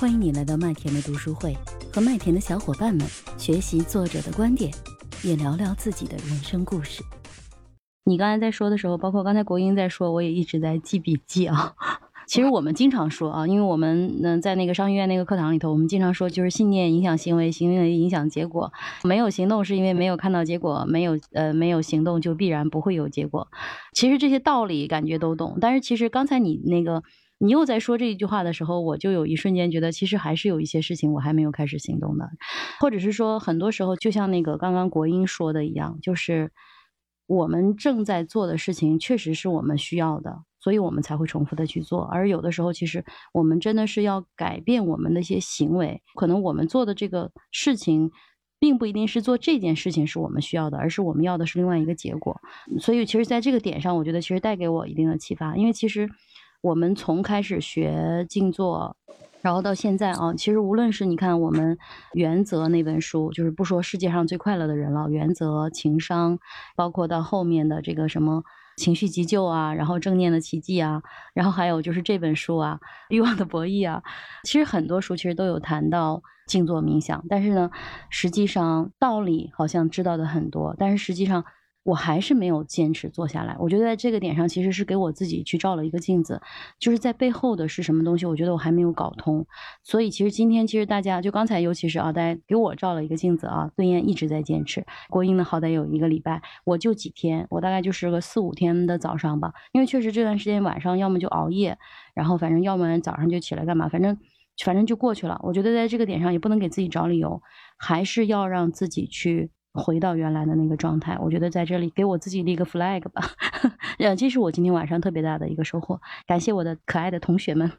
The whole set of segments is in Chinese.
欢迎你来到麦田的读书会，和麦田的小伙伴们学习作者的观点，也聊聊自己的人生故事。你刚才在说的时候，包括刚才国英在说，我也一直在记笔记啊。其实我们经常说啊，因为我们嗯在那个商学院那个课堂里头，我们经常说就是信念影响行为，行为影响结果。没有行动是因为没有看到结果，没有呃没有行动就必然不会有结果。其实这些道理感觉都懂，但是其实刚才你那个你又在说这一句话的时候，我就有一瞬间觉得，其实还是有一些事情我还没有开始行动的，或者是说很多时候就像那个刚刚国英说的一样，就是我们正在做的事情确实是我们需要的。所以我们才会重复的去做，而有的时候，其实我们真的是要改变我们的一些行为。可能我们做的这个事情，并不一定是做这件事情是我们需要的，而是我们要的是另外一个结果。所以，其实在这个点上，我觉得其实带给我一定的启发。因为其实我们从开始学静坐，然后到现在啊，其实无论是你看我们《原则》那本书，就是不说世界上最快乐的人了，《原则》、情商，包括到后面的这个什么。情绪急救啊，然后正念的奇迹啊，然后还有就是这本书啊，欲望的博弈啊，其实很多书其实都有谈到静坐冥想，但是呢，实际上道理好像知道的很多，但是实际上。我还是没有坚持做下来。我觉得在这个点上，其实是给我自己去照了一个镜子，就是在背后的是什么东西，我觉得我还没有搞通。所以其实今天，其实大家就刚才，尤其是啊，大家给我照了一个镜子啊。孙燕一直在坚持，国英呢好歹有一个礼拜，我就几天，我大概就是个四五天的早上吧。因为确实这段时间晚上要么就熬夜，然后反正要么早上就起来干嘛，反正反正就过去了。我觉得在这个点上也不能给自己找理由，还是要让自己去。回到原来的那个状态，我觉得在这里给我自己立个 flag 吧，呃，这是我今天晚上特别大的一个收获。感谢我的可爱的同学们。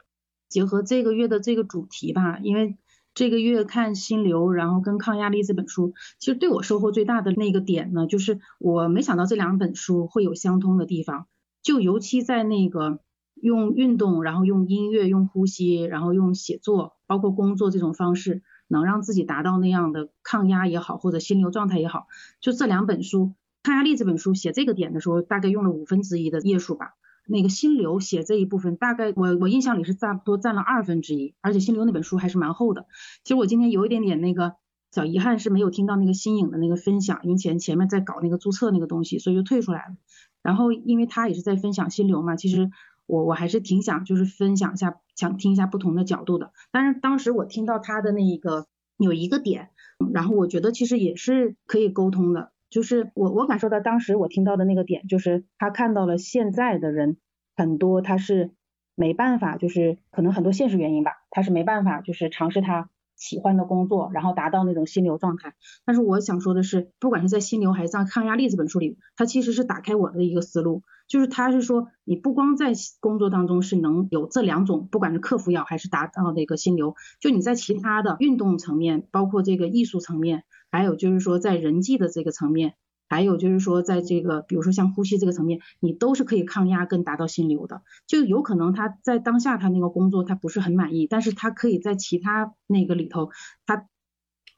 结合这个月的这个主题吧，因为这个月看心流，然后跟抗压力这本书，其实对我收获最大的那个点呢，就是我没想到这两本书会有相通的地方，就尤其在那个用运动，然后用音乐，用呼吸，然后用写作，包括工作这种方式。能让自己达到那样的抗压也好，或者心流状态也好，就这两本书，抗压力这本书写这个点的时候，大概用了五分之一的页数吧。那个心流写这一部分，大概我我印象里是差不多占了二分之一，而且心流那本书还是蛮厚的。其实我今天有一点点那个小遗憾，是没有听到那个新颖的那个分享，因为前前面在搞那个注册那个东西，所以就退出来了。然后因为他也是在分享心流嘛，其实我我还是挺想就是分享一下。想听一下不同的角度的，但是当时我听到他的那一个有一个点，然后我觉得其实也是可以沟通的，就是我我感受到当时我听到的那个点，就是他看到了现在的人很多他是没办法，就是可能很多现实原因吧，他是没办法就是尝试他喜欢的工作，然后达到那种心流状态。但是我想说的是，不管是在心流还是在抗压力这本书里，它其实是打开我的一个思路。就是他是说，你不光在工作当中是能有这两种，不管是克服药还是达到那个心流，就你在其他的运动层面，包括这个艺术层面，还有就是说在人际的这个层面，还有就是说在这个比如说像呼吸这个层面，你都是可以抗压跟达到心流的。就有可能他在当下他那个工作他不是很满意，但是他可以在其他那个里头，他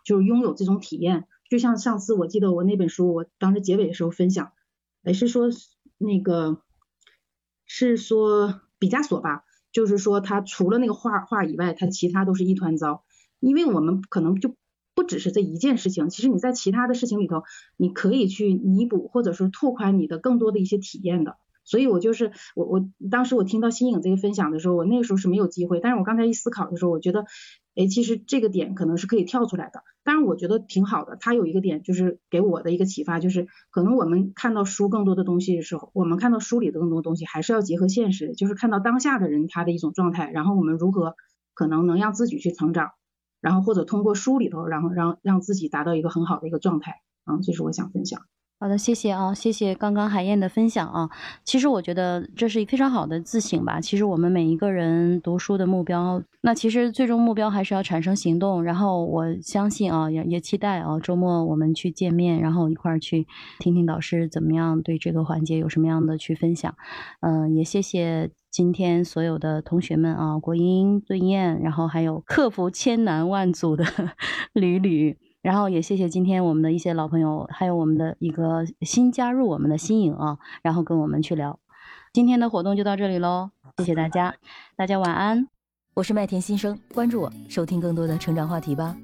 就是拥有这种体验。就像上次我记得我那本书，我当时结尾的时候分享，也是说。那个是说毕加索吧，就是说他除了那个画画以外，他其他都是一团糟。因为我们可能就不只是这一件事情，其实你在其他的事情里头，你可以去弥补或者说拓宽你的更多的一些体验的。所以我就是我我当时我听到新颖这个分享的时候，我那个时候是没有机会，但是我刚才一思考的时候，我觉得，哎，其实这个点可能是可以跳出来的。当然我觉得挺好的。他有一个点就是给我的一个启发，就是可能我们看到书更多的东西的时候，我们看到书里的更多东西，还是要结合现实，就是看到当下的人他的一种状态，然后我们如何可能能让自己去成长，然后或者通过书里头，然后让让自己达到一个很好的一个状态。啊，这是我想分享。好的，谢谢啊，谢谢刚刚海燕的分享啊。其实我觉得这是一非常好的自省吧。其实我们每一个人读书的目标，那其实最终目标还是要产生行动。然后我相信啊，也也期待啊，周末我们去见面，然后一块儿去听听导师怎么样对这个环节有什么样的去分享。嗯，也谢谢今天所有的同学们啊，国英、孙燕，然后还有克服千难万阻的 屡屡。然后也谢谢今天我们的一些老朋友，还有我们的一个新加入我们的新颖啊，然后跟我们去聊。今天的活动就到这里喽，谢谢大家，大家晚安。我是麦田新生，关注我，收听更多的成长话题吧。